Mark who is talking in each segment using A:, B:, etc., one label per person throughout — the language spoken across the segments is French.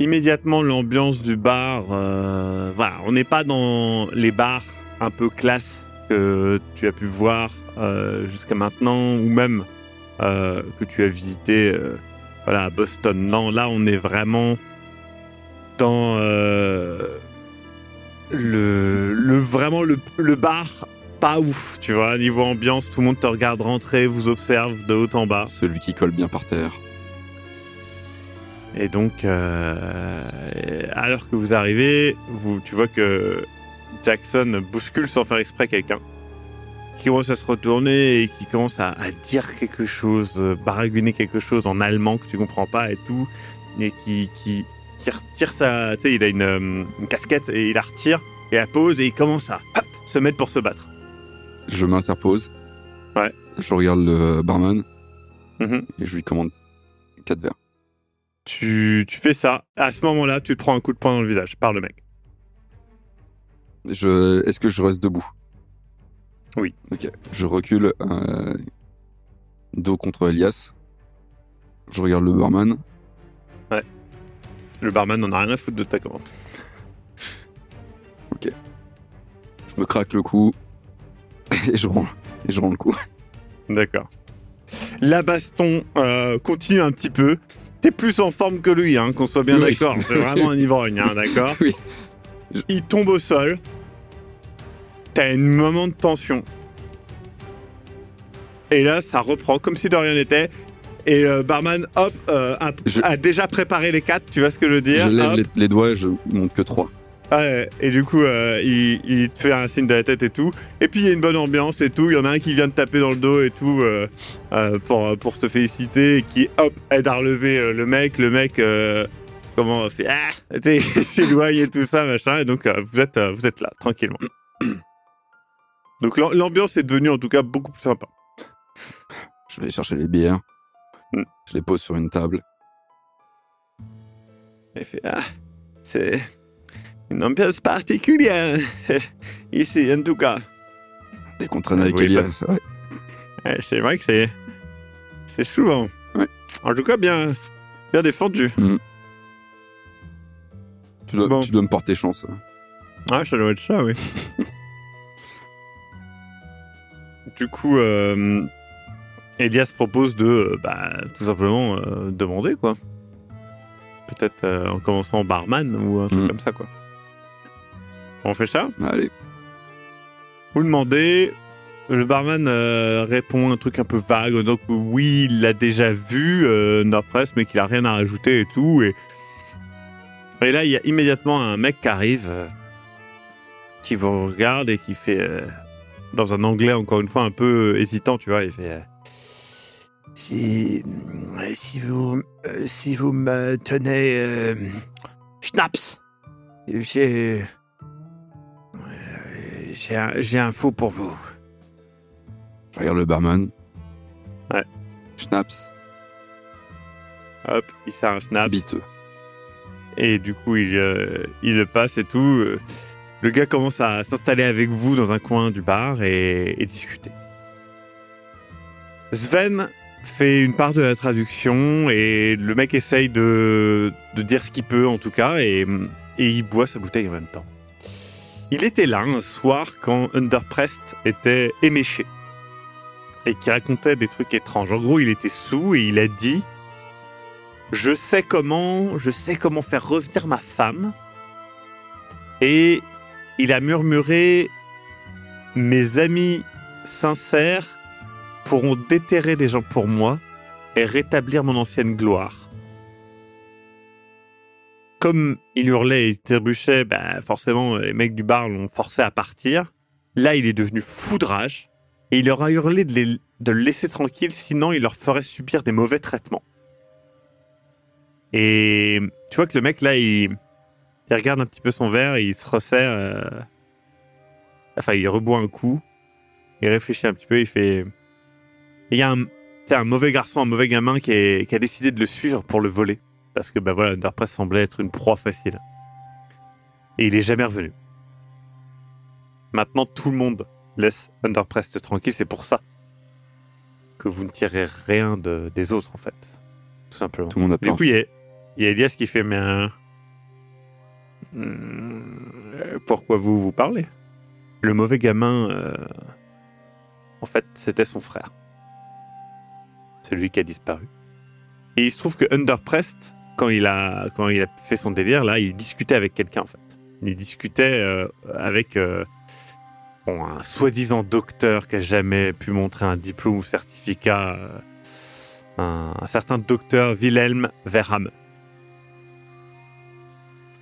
A: Immédiatement, l'ambiance du bar, euh, voilà, on n'est pas dans les bars un peu classe que tu as pu voir euh, jusqu'à maintenant, ou même euh, que tu as visité euh, voilà, à Boston. Non, là, on est vraiment dans euh, le, le vraiment le, le bar pas ouf, tu vois, niveau ambiance, tout le monde te regarde rentrer, vous observe de haut en bas.
B: Celui qui colle bien par terre.
A: Et donc, euh, alors que vous arrivez, vous, tu vois que Jackson bouscule sans faire exprès quelqu'un qui commence à se retourner et qui commence à, à dire quelque chose, euh, baragouiner quelque chose en allemand que tu comprends pas et tout, et qui, qui, qui retire sa, tu sais, il a une, euh, une casquette et il la retire et la pose et il commence à hop, se mettre pour se battre.
B: Je m'interpose.
A: Ouais.
B: Je regarde le barman
A: Mhm.
B: et je lui commande quatre verres.
A: Tu, tu fais ça. À ce moment-là, tu te prends un coup de poing dans le visage par le mec.
B: Je... Est-ce que je reste debout?
A: Oui.
B: Ok. Je recule euh, dos contre Elias. Je regarde le barman.
A: Le barman n'en a rien à foutre de ta commande.
B: Je me craque le cou et je rends, et je rends le coup.
A: D'accord. La baston euh, continue un petit peu. T'es plus en forme que lui, hein, qu'on soit bien
B: Oui.
A: d'accord. C'est vraiment un ivrogne, hein, d'accord
B: Oui.
A: Il tombe au sol. T'as un moment de tension. Et là, ça reprend comme si de rien n'était. Et le barman, hop, euh, a,
B: Je-
A: a déjà préparé les quatre, tu vois ce que je veux dire
B: Je lève les doigts et je monte que trois.
A: Ouais, et du coup, euh, il, il te fait un signe de la tête et tout. Et puis, il y a une bonne ambiance et tout. Il y en a un qui vient te taper dans le dos et tout euh, euh, pour, pour te féliciter et qui, hop, aide à relever le mec. Le mec, comment, fait Ah s'éloigne et tout ça, machin. Et donc, vous, êtes, vous êtes là, tranquillement. Donc, l'am- l'ambiance est devenue en tout cas beaucoup plus sympa.
B: Je vais chercher les bières.
A: Mm.
B: Je les pose sur une table.
A: Il fait Ah, c'est une ambiance particulière ici, en tout cas.
B: Dès qu'on traîne avec
A: Oui,
B: Elias. ouais.
A: Ouais, c'est vrai que c'est. C'est souvent.
B: Ouais.
A: En tout cas, bien, bien défendu.
B: Tu, dois,
A: Bon.
B: tu dois me porter chance.
A: Ah, ça doit être ça, oui. du coup, euh, Elias propose de, euh, bah, tout simplement, euh, demander, quoi. Peut-être euh, en commençant barman ou un truc
B: Mm.
A: comme ça, quoi. On fait ça
B: Allez.
A: Vous demandez. Le barman euh, répond un truc un peu vague, donc oui, il l'a déjà vu, euh, Nordpress, mais qu'il a rien à rajouter et tout. Et, et là, il y a immédiatement un mec qui arrive, euh, qui vous regarde et qui fait, euh, dans un anglais encore une fois un peu hésitant, tu vois, il fait. si, si vous, si vous me tenez schnapps, j'ai, j'ai, un, j'ai un faux pour vous.
B: Je regarde le barman.
A: Ouais.
B: Schnaps.
A: Hop, il sert un schnapp.
B: Biteux.
A: Et du coup, il, euh, il le passe et tout. Euh, Le gars commence à s'installer avec vous dans un coin du bar et, et discuter. Sven fait une part de la traduction et le mec essaye de, de dire ce qu'il peut en tout cas et, et il boit sa bouteille en même temps. Il était là un soir quand Underprest était éméché et qui racontait des trucs étranges. En gros, il était sous et il a dit je sais comment, je sais comment faire revenir ma femme. Et il a murmuré Mes amis sincères pourront déterrer des gens pour moi et rétablir mon ancienne gloire. Comme il hurlait et trébuchait, bah forcément, les mecs du bar l'ont forcé à partir. Là, il est devenu foudrage et il leur a hurlé de, le laisser tranquille, sinon il leur ferait subir des mauvais traitements. Et tu vois que le mec là, il, il regarde un petit peu son verre, il se resserre. euh, Enfin, il reboit un coup. Il réfléchit un petit peu. Il fait. Il y a un, mauvais garçon, un mauvais gamin qui a décidé de le suivre pour le voler. Parce que, bah voilà, Underpress semblait être une proie facile. Et il est jamais revenu. Maintenant, tout le monde laisse Underpress tranquille. C'est pour ça que vous ne tirez rien de- des autres, en fait. Tout simplement.
B: Tout le monde a
A: Du coup, il y a, il y a Elias qui fait Mais. euh, pourquoi vous vous parlez? Le mauvais gamin, euh, en fait, c'était son frère. Celui qui a disparu. Et il se trouve que Underprest, quand il a, quand il a fait son délire, là, il discutait avec quelqu'un, en fait. Il discutait euh, avec euh, un soi-disant docteur qui a jamais pu montrer un diplôme ou certificat. euh, un, un certain docteur Wilhelm Verham.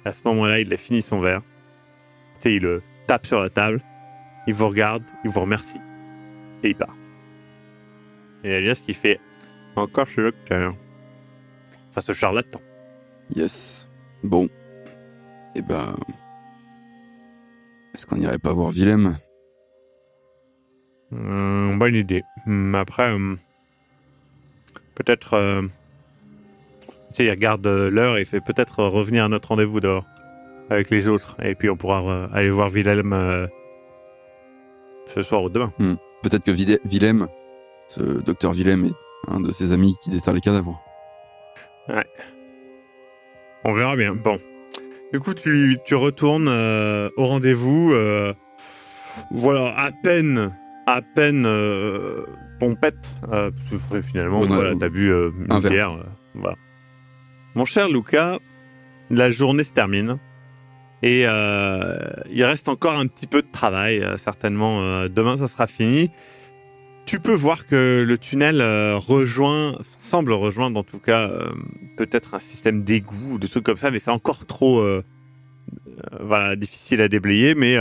A: À ce moment-là, il a fini son verre. Tu sais, il le tape sur la table, il vous regarde, il vous remercie, et il part. Et Elias qui fait encore ce docteur. Enfin, ce charlatan.
B: Yes. Bon. Eh ben. Est-ce qu'on irait pas voir Willem?
A: Hum, bonne idée. Hum, après, hum, peut-être. euh, tu sais, il regarde euh, l'heure et il fait peut-être revenir à notre rendez-vous dehors avec les autres. Et puis on pourra euh, aller voir Wilhelm euh, ce soir ou demain.
B: Peut-être que Vide- Willem, ce docteur Willem, est un de ses amis qui déterre les cadavres.
A: On verra bien. Bon. Du coup, tu, tu retournes euh, au rendez-vous. euh, voilà, à peine, à peine euh, pompette. euh, finalement, voilà, t'as bu une bière. voilà. Mon cher Luca, la journée se termine. Et il reste encore un petit peu de travail. certainement, demain, ça sera fini. Tu peux voir que le tunnel euh, rejoint, semble rejoindre en tout cas euh, peut-être un système d'égout ou des trucs comme ça, mais c'est encore trop euh, voilà, difficile à déblayer. Mais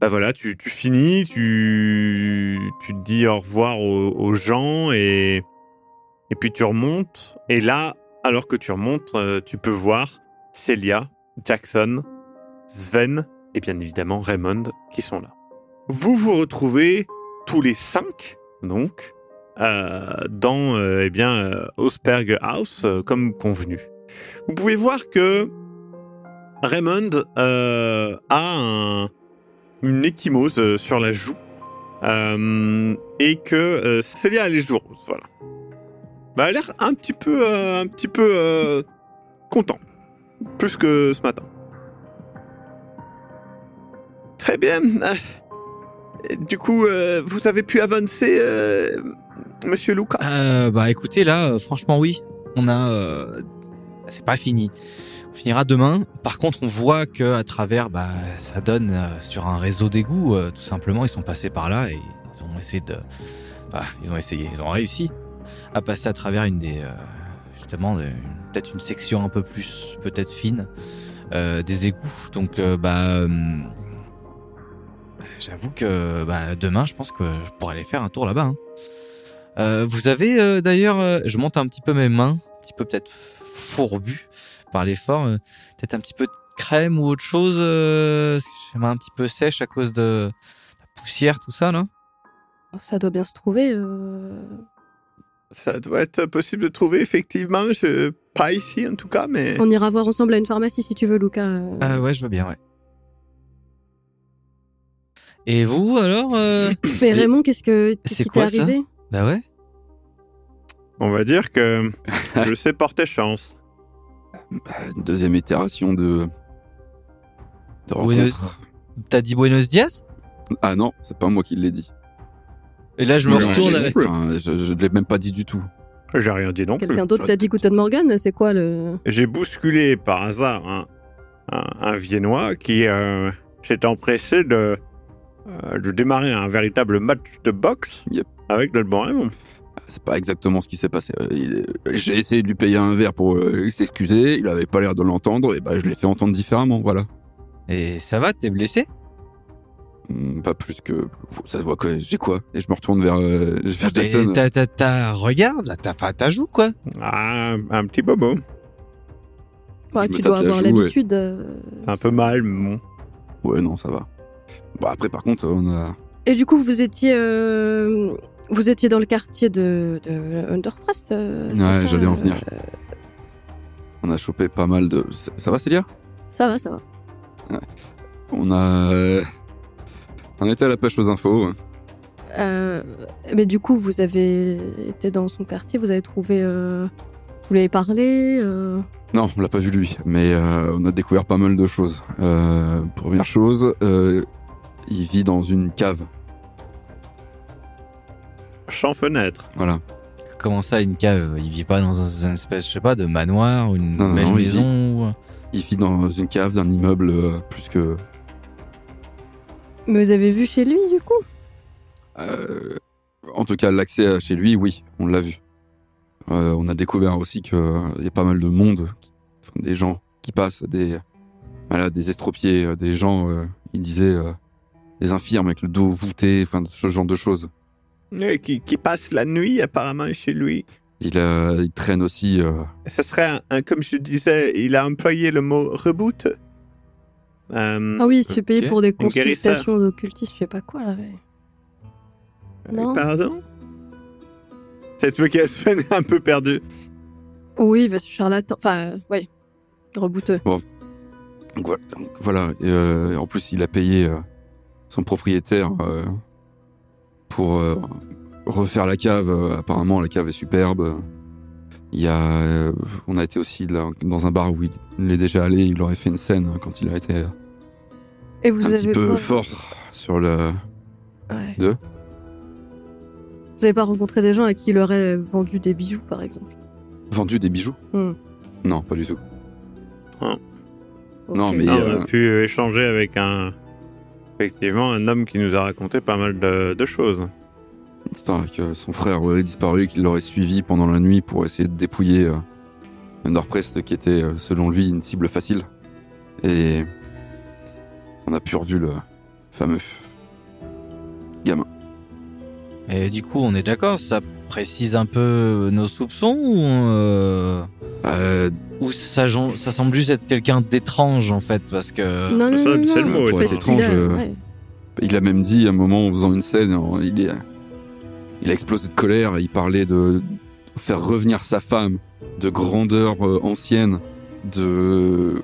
A: bah voilà, tu, finis, tu, tu te dis au revoir aux, aux gens et, et puis tu remontes. Et là, alors que tu remontes, tu peux voir Celia, Jackson, Sven et bien évidemment Raymond qui sont là. Vous vous retrouvez tous les cinq, donc, euh, dans euh, eh bien, euh, Osberg House, comme convenu. Vous pouvez voir que Raymond a un- une échymose sur la joue et que euh, Célia a les joues roses. Voilà. Bah, elle a l'air un petit peu, un petit peu content, plus que ce matin. Très bien. Du coup, euh, vous avez pu avancer, euh, Monsieur Luca?
C: Euh, bah écoutez là, franchement oui, on a, c'est pas fini. On finira demain. Par contre, on voit que à travers, bah ça donne sur un réseau d'égouts. tout simplement, ils sont passés par là et ils ont essayé de, bah ils ont essayé, ils ont réussi à passer à travers une des, justement, peut-être une section un peu plus, peut-être fine des égouts. Donc bah hum, J'avoue que bah, demain, je pense que je pourrais aller faire un tour là-bas. hein. Euh, vous avez euh, d'ailleurs, euh, je monte un petit peu mes mains, un petit peu peut-être fourbu par l'effort, euh, peut-être un petit peu de crème ou autre chose. Euh, j'ai mains un petit peu sèche à cause de la poussière, tout ça là.
D: Oh, Ça doit bien se trouver. euh,
A: Ça doit être possible de trouver, effectivement. Je... Pas ici, en tout cas, mais...
D: On ira voir ensemble à une pharmacie si tu veux, Lucas.
C: ouais, je veux bien, ouais. Et vous alors euh,
D: Mais Raymond, qu'est-ce que
C: C'est
D: qui t'est
C: quoi, ça
D: arrivé?
C: Bah ouais.
A: On va dire que je sais porter chance.
B: Deuxième itération de. de
C: Buenos-
B: rencontre.
C: T'as dit Buenos Dias?
B: Ah non, c'est pas moi qui l'ai dit.
C: Et là, je me
B: Ouais,
C: retourne. avec-
B: enfin, je, je l'ai même pas dit du tout.
A: J'ai rien dit non plus.
D: Quelqu'un d'autre t'a dit Guten Morgan C'est quoi le.
A: J'ai bousculé par hasard un, un, un Viennois qui euh, s'est empressé de, euh, de démarrer un véritable match de boxe
B: Yep.
A: avec notre bon Raymond.
B: C'est pas exactement ce qui s'est passé. Euh, il- J'ai essayé de lui payer un verre pour euh, s'excuser. Il avait pas l'air de l'entendre. Et bah, je l'ai fait entendre différemment. Voilà.
C: Et ça va, t'es blessé?
B: Hum, Pas plus que. Ça se voit quoi J'ai quoi? Et je me retourne vers, euh, vers
C: Mais
B: Jackson.
C: t'as- t'as- t'as- regarde, là, t'as pas ta joue, quoi.
A: Ah, un petit bobo.
D: Tu dois avoir l'habitude. euh.
A: Un peu mal, mais bon.
B: Ouais, non, ça va. Bon, après, par contre, on a.
D: Et du coup, vous étiez, euh, vous étiez dans le quartier de, de Underprest. euh,
B: Ouais, j'allais en
D: euh,
B: venir. On a chopé pas mal de. Ça, ça va, Célia?
D: Ça va, ça va.
B: On a. On était à la pêche aux infos.
D: Euh, mais du coup, vous avez été dans son quartier, vous avez trouvé, euh, vous lui avez parlé. euh,
B: Non, on l'a pas vu lui, mais on a découvert pas mal de choses. Euh, première chose, il vit dans une cave.
A: Champ-fenêtre.
B: Voilà.
C: Comment ça, une cave? Il vit pas dans un- une espèce, je sais pas, de manoir ou une
B: Non,
C: belle
B: non, il
C: maison ou-
B: Il vit dans une cave d'un immeuble euh, plus que.
D: Mais vous avez vu chez lui, du coup?
B: Euh, en tout cas, l'accès à chez lui, oui, on l'a vu. Euh, on a découvert aussi qu'il y a pas mal de monde, enfin, des gens qui passent, des, voilà, des estropiés, des gens, euh, il disait, euh, des infirmes avec le dos voûté, enfin, ce genre de choses.
A: Et qui, qui passe la nuit apparemment chez lui.
B: Il, euh, il traîne aussi. euh,
A: Ça serait, un, un- comme je disais, il a employé le mot reboot. Euh,
D: Ah oui, il se
C: ok.
D: pour des consultations d'occultisme, je sais pas quoi là. Non.
A: Pardon? Cette se fait un peu perdue.
D: Oui, parce que charlatan. Enfin, euh, ouais. Rebouteux.
B: Donc voilà. donc voilà. Et, euh, en plus, il a payé euh, son propriétaire euh, pour euh, refaire la cave. Euh, apparemment, la cave est superbe. Il y a, euh, on a été aussi là, dans un bar où il, il est déjà allé. Il aurait fait une scène quand il a été
D: Et vous
B: un
D: avez
B: petit peu
D: pas...
B: fort sur le.
D: Ouais.
B: De
D: Vous avez pas rencontré des gens à qui il aurait vendu des bijoux, par exemple?
B: Vendu des bijoux?
D: Hmm.
B: Non, pas du tout.
D: Ok.
B: Non, mais-
A: Non, On a pu échanger avec un, effectivement, un homme qui nous a raconté pas mal de, de choses.
B: Une histoire que son frère aurait disparu, qu'il l'aurait suivi pendant la nuit pour essayer de dépouiller euh, Underprest, qui était, euh, selon lui, une cible facile. Et on a pu revu le fameux gamin.
C: Et du coup, on est d'accord, ça précise un peu nos soupçons ou, euh,
B: Euh,
C: ou ça, semble juste être quelqu'un d'étrange en fait parce que
D: Non, non,
A: ça,
D: non,
A: c'est
D: non,
A: le mot,
D: a-
B: étrange, euh,
D: ouais.
B: il a même dit à un moment en faisant une scène, il, est, il a explosé de colère et il parlait de faire revenir sa femme, de grandeur euh, ancienne, de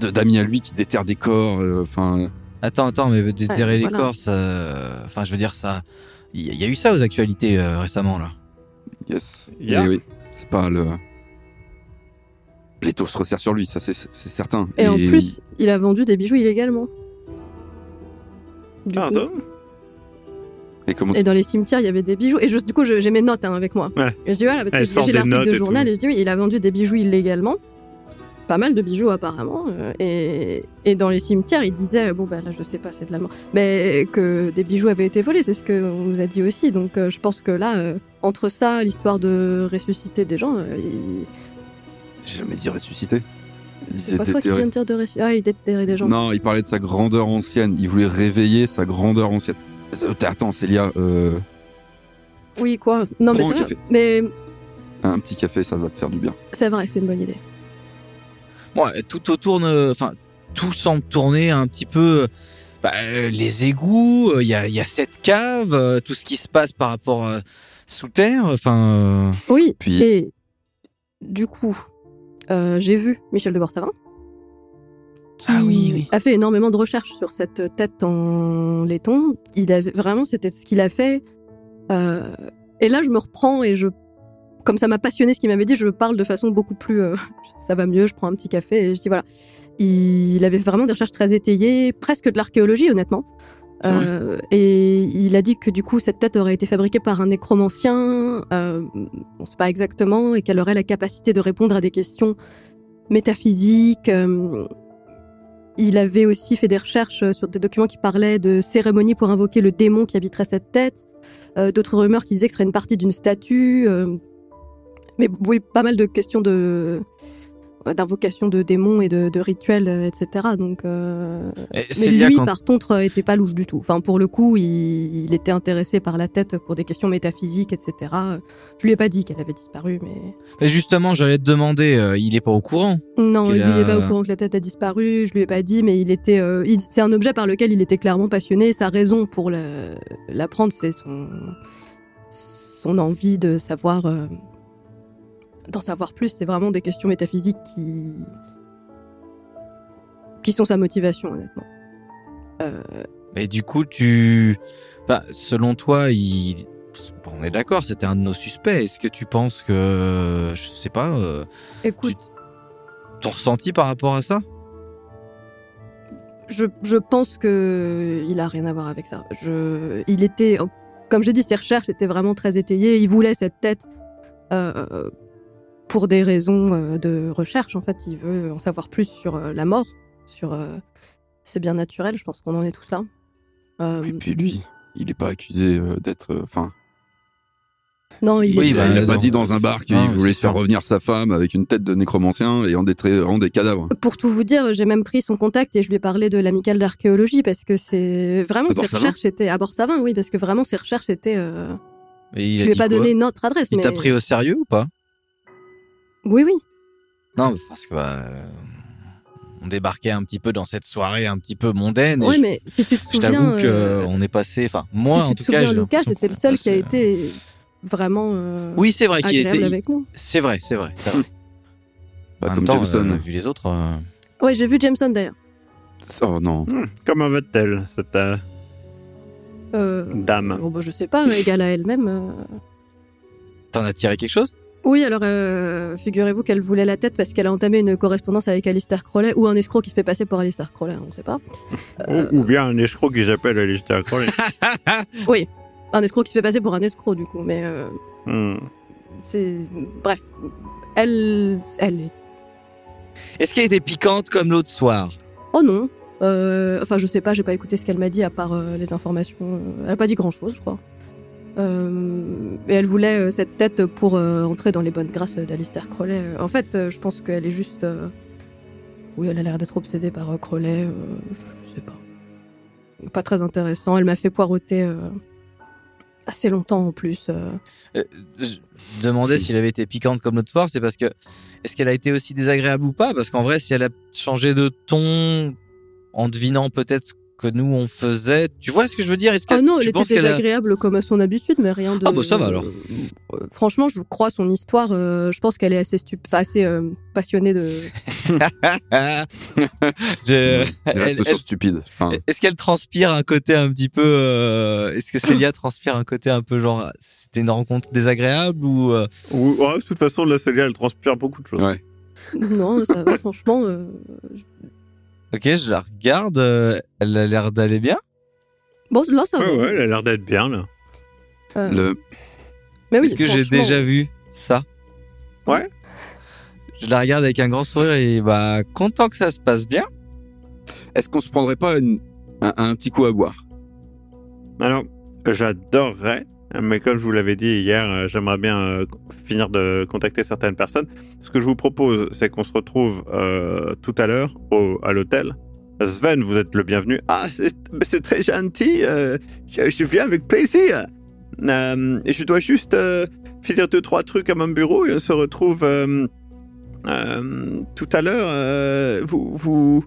B: d'amis à lui qui déterrent des corps. euh, Enfin,
C: Attends, attends, mais déterrer
D: Ouais,
C: les
D: voilà.
C: corps, ça. Enfin, je veux dire, ça. Il y, a eu ça aux actualités euh, récemment, là.
B: Yes.
A: Yeah.
B: Et oui, c'est pas le. L'étau se resserre sur lui, ça c'est certain.
D: Et, en plus, il a vendu des bijoux illégalement. Du coup.
A: Pardon
B: Et comment
D: Et dans les cimetières, il y avait des bijoux. Et je- du coup, j'ai mes notes hein, avec moi.
A: Ouais.
D: Et je dis voilà, parce
A: Elle
D: que j'ai l'article de journal et je dis oui, il a vendu des bijoux illégalement. Pas mal de bijoux apparemment. euh, Et, et dans les cimetières, il disait, bon bah là je sais pas, c'est de l'allemand, mais que des bijoux avaient été volés, c'est ce qu'on nous a dit aussi. Donc euh, je pense que là, euh, entre ça, l'histoire de ressusciter des gens, euh, il...
B: J'ai jamais dit ressuscité. Il
D: c'est pas toi qui viens de dire de ressusciter. Ah, il déterrait des gens.
B: Non, il parlait de sa grandeur ancienne. Il voulait réveiller sa grandeur ancienne. Euh, Attends, Célia, euh,
D: Oui, quoi. Non, mais
B: un
D: c'est vrai.
B: café.
D: Mais
B: un petit café, ça va te faire du bien.
D: c'est vrai, c'est une bonne idée.
C: Bon, euh, tout autour, enfin, tout semble tourner un petit peu. bah, les égouts, euh, il y, a, il y a cette cave, euh, tout ce qui se passe par rapport euh, sous terre. Enfin, euh,
D: Oui,
B: Puis-
D: et du coup, euh, j'ai vu Michel de Borsavin, qui
C: Ah oui, oui.
D: a fait énormément de recherches sur cette tête en laiton. Il avait vraiment, c'était ce qu'il a fait. Euh, et là, je me reprends et je, comme ça m'a passionné ce qu'il m'avait dit, je parle de façon beaucoup plus, euh, ça va mieux. Je prends un petit café et je dis voilà. Il avait vraiment des recherches très étayées, presque de l'archéologie, honnêtement. Euh, et il a dit que du coup cette tête aurait été fabriquée par un nécromancien, euh, on sait pas exactement, et qu'elle aurait la capacité de répondre à des questions métaphysiques. euh. il avait aussi fait des recherches sur des documents qui parlaient de cérémonies pour invoquer le démon qui habiterait cette tête, d'autres rumeurs qui disaient que ce serait une partie d'une statue. mais oui, pas mal de questions de d'invocation de démons et de, de rituels, euh, etc. Donc, euh,
C: Et
D: mais lui,
C: quand-
D: par contre, euh, était pas louche du tout. Enfin, pour le coup, il, il était intéressé par la tête pour des questions métaphysiques, etc. Je lui ai pas dit qu'elle avait disparu, mais
C: Mais justement, j'allais te demander, euh, il est pas au courant.
D: non, il est pas au courant que la tête a disparu. Je lui ai pas dit, mais il était. euh, c'est un objet par lequel il était clairement passionné. Sa raison pour le- l'apprendre, c'est son son envie de savoir, d'en savoir plus. C'est vraiment des questions métaphysiques qui qui sont sa motivation, honnêtement. Euh,
C: Mais du coup, tu, enfin, selon toi, il, bon, on est d'accord, c'était un de nos suspects. Est-ce que tu penses que, je sais pas, euh,
D: écoute,
C: ton ressenti par rapport à ça?
D: Je, je pense que il a rien à voir avec ça. Je, il était, comme je l'ai dit, ses recherches étaient vraiment très étayées. Il voulait cette tête euh, pour des raisons euh, de recherche. En fait, il veut en savoir plus sur euh, la mort, sur euh, c'est bien naturel. Je pense qu'on en est tous là. Euh,
B: Et puis lui, il est pas accusé d'être. Enfin,
D: non, il
C: Oui,
D: est-
C: bah,
B: il a pas dit dans un bar qu'il voulait faire
C: sûr.
B: revenir sa femme avec une tête de nécromancien et en détruisant des cadavres.
D: Pour tout vous dire, j'ai même pris son contact et je lui ai parlé de l'amicale d'archéologie parce que c'est vraiment
B: À
D: ses recherches étaient à Borsavin, oui, parce que vraiment ses recherches étaient. euh,
C: Et il
D: je lui ai pas donné notre adresse,
C: Il
D: mais
C: t'a pris au sérieux ou pas?
D: Oui, oui.
C: Non, parce que bah, euh, on débarquait un petit peu dans cette soirée un petit peu mondaine.
D: Oui,
C: je-
D: mais si tu te
C: je
D: souviens,
C: t'avoue que
D: euh,
C: on est passé, enfin moi
D: si
C: en
D: tu te
C: tout cas,
D: souviens, Lucas, c'était
C: qu'on
D: le seul qui a été vraiment euh,
C: Oui, c'est vrai qu'il était.
D: avec nous.
C: C'est vrai, c'est vrai. vrai.
B: Pas
C: En
B: comme
C: temps,
B: Jameson.
C: euh, vu les autres. euh,
D: Ouais, j'ai vu Jameson d'ailleurs.
B: Oh non.
A: Hmm, Comment va-t-elle, cette dame
D: bon, bah, je sais pas, égale à elle-même. euh.
C: T'en as tiré quelque chose?
D: Oui, alors euh, figurez-vous qu'elle voulait la tête parce qu'elle a entamé une correspondance avec Alistair Crowley ou un escroc qui se fait passer pour Alistair Crowley, on ne sait pas. Euh,
A: ou, ou bien un escroc qui s'appelle Alistair Crowley.
D: Un escroc qui se fait passer pour un escroc du coup, mais euh,
A: Hmm.
D: c'est bref. Elle, elle est.
C: Est-ce qu'elle était piquante comme l'autre soir?
D: Oh non. Euh, enfin, je sais pas, j'ai pas écouté ce qu'elle m'a dit à part euh, les informations. Elle a pas dit grand chose, je crois. Euh, et elle voulait euh, cette tête pour euh, entrer dans les bonnes grâces d'Alistair Crowley. En fait, euh, je pense qu'elle est juste. euh, Oui, elle a l'air d'être obsédée par euh, Crowley. euh, je, je sais pas. Pas très intéressant. Elle m'a fait poireauter euh, assez longtemps en plus. euh.
C: Euh, Je me demandais s'il avait été piquante comme l'autre soir, c'est parce que est-ce qu'elle a été aussi désagréable ou pas? Parce qu'en vrai, si elle a changé de ton en devinant peut-être ce que nous on faisait, tu vois ce que je veux dire Est-ce que
D: Ah non,
C: tu
D: elle était
C: qu'elle a-
D: désagréable comme à son habitude, mais rien de.
C: Ah bah ça va alors.
D: Euh, franchement, je crois son histoire. euh, je pense qu'elle est assez stup... enfin, assez euh, passionnée de.
C: Je-
B: Il reste
C: elle-
B: stupide. Enfin,
C: Est-ce qu'elle transpire un côté un petit peu euh, Est-ce que Célia transpire un côté un peu genre c'était une rencontre désagréable ou euh,
A: Ou, ouais, de toute façon, la Célia, elle transpire beaucoup de choses.
B: Ouais.
D: non, ça va. franchement, euh,
C: Ok, je la regarde. euh, elle a l'air d'aller bien?
D: bon, là, ça va.
A: Ouais, ouais, elle a l'air d'être bien, là.
D: Euh,
B: le,
D: Mais oui,
C: Est-ce que j'ai
D: franchement,
C: déjà vu ça?
A: Ouais.
C: Je la regarde avec un grand sourire et bah content que ça se passe bien.
B: est-ce qu'on se prendrait pas une- un, un petit coup à boire?
A: Alors, j'adorerais, mais comme je vous l'avais dit hier, euh, j'aimerais bien euh, finir de contacter certaines personnes. Ce que je vous propose, c'est qu'on se retrouve euh, tout à l'heure à l'hôtel. Sven, vous êtes le bienvenu. Ah, c'est très gentil. je, viens avec plaisir. Je dois juste finir deux, trois trucs à mon bureau et on se retrouve tout à l'heure. vous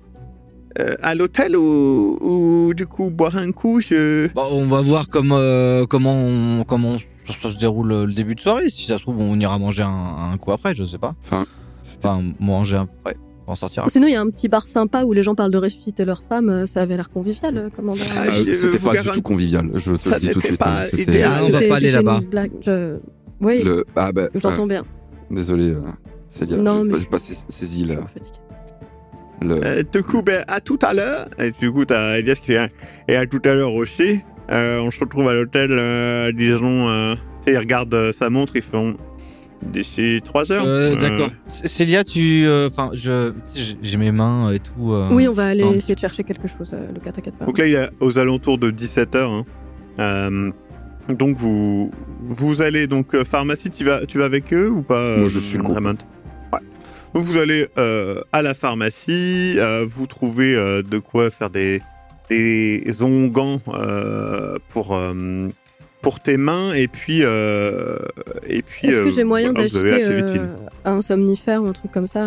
A: euh, à l'hôtel ou, ou du coup boire un coup je...
C: Bon, on va voir comme, euh, comment on- comment ça se déroule euh, le début de soirée. Si ça se trouve, on ira manger un, un coup après, je sais pas.
B: Enfin, c'était-
C: Enfin, manger un. Ouais, on sortira.
D: Sinon, il y a un petit bar sympa où les gens parlent de ressusciter leur femme. Ça avait l'air convivial.
A: Ah,
B: euh,
A: je
B: c'était pas du tout convivial. Je te le dis tout de suite.
A: pas
B: hein, c'était-
A: idéal.
C: Ah, on va
D: C'était-
C: pas aller
D: c'était
C: là-bas.
D: je- Oui,
B: Le, ah bah,
D: j'entends
B: euh,
D: bien.
B: désolé, euh, Célia.
D: Non,
B: j'ai
D: mais
B: pas-
D: je-
B: pas sais- saisi
D: Je
B: le, le-
A: Euh, du coup, ben, à tout à l'heure. Et du coup, t'as Elias qui vient. Et à tout à l'heure aussi. Euh, on se retrouve à l'hôtel, euh, disons. Euh, tu sais, ils regardent euh, sa montre, ils font. D'ici 3 heures.
C: Euh,
A: Euh,
C: D'accord. Célia, tu. Enfin, je. j'ai- mes mains et tout. euh,
D: Oui, on va aller essayer de chercher quelque chose, euh, Lucas, t'inquiète pas.
A: Donc là, il est aux alentours de 17h. donc, vous, vous allez donc pharmacie, tu vas, tu vas avec eux ou pas
B: Moi,
A: euh,
B: je suis le groupe.
A: Raymond? Donc vous allez euh, à la pharmacie, euh, vous trouvez euh, de quoi faire des, des euh, pour, pour tes mains et puis... et puis
D: Est-ce que j'ai moyen
A: voilà,
D: d'acheter un somnifère ou un truc comme ça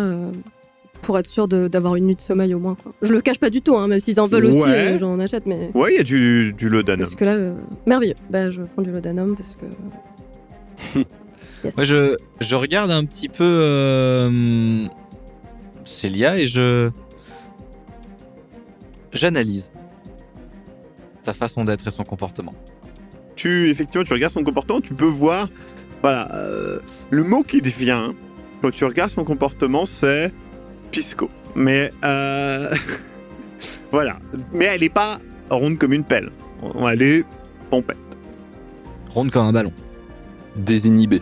D: pour être sûr d'avoir une nuit de sommeil au moins quoi. Je le cache pas du tout, hein, même s'ils en veulent aussi, euh, j'en achète, mais
A: Ouais, il y a du, du laudanum.
D: parce que là, euh, merveilleux. Bah, je prends du laudanum parce que. Yes.
C: Moi, je, je regarde un petit peu euh, Célia et je. J'analyse sa façon d'être et son comportement.
A: tu effectivement tu regardes son comportement, tu peux voir voilà euh, le mot qui te vient quand tu regardes son comportement c'est pisco. Mais euh, voilà, mais elle est pas ronde comme une pelle. Elle est pompette.
C: Ronde comme un ballon.
B: Désinhibé.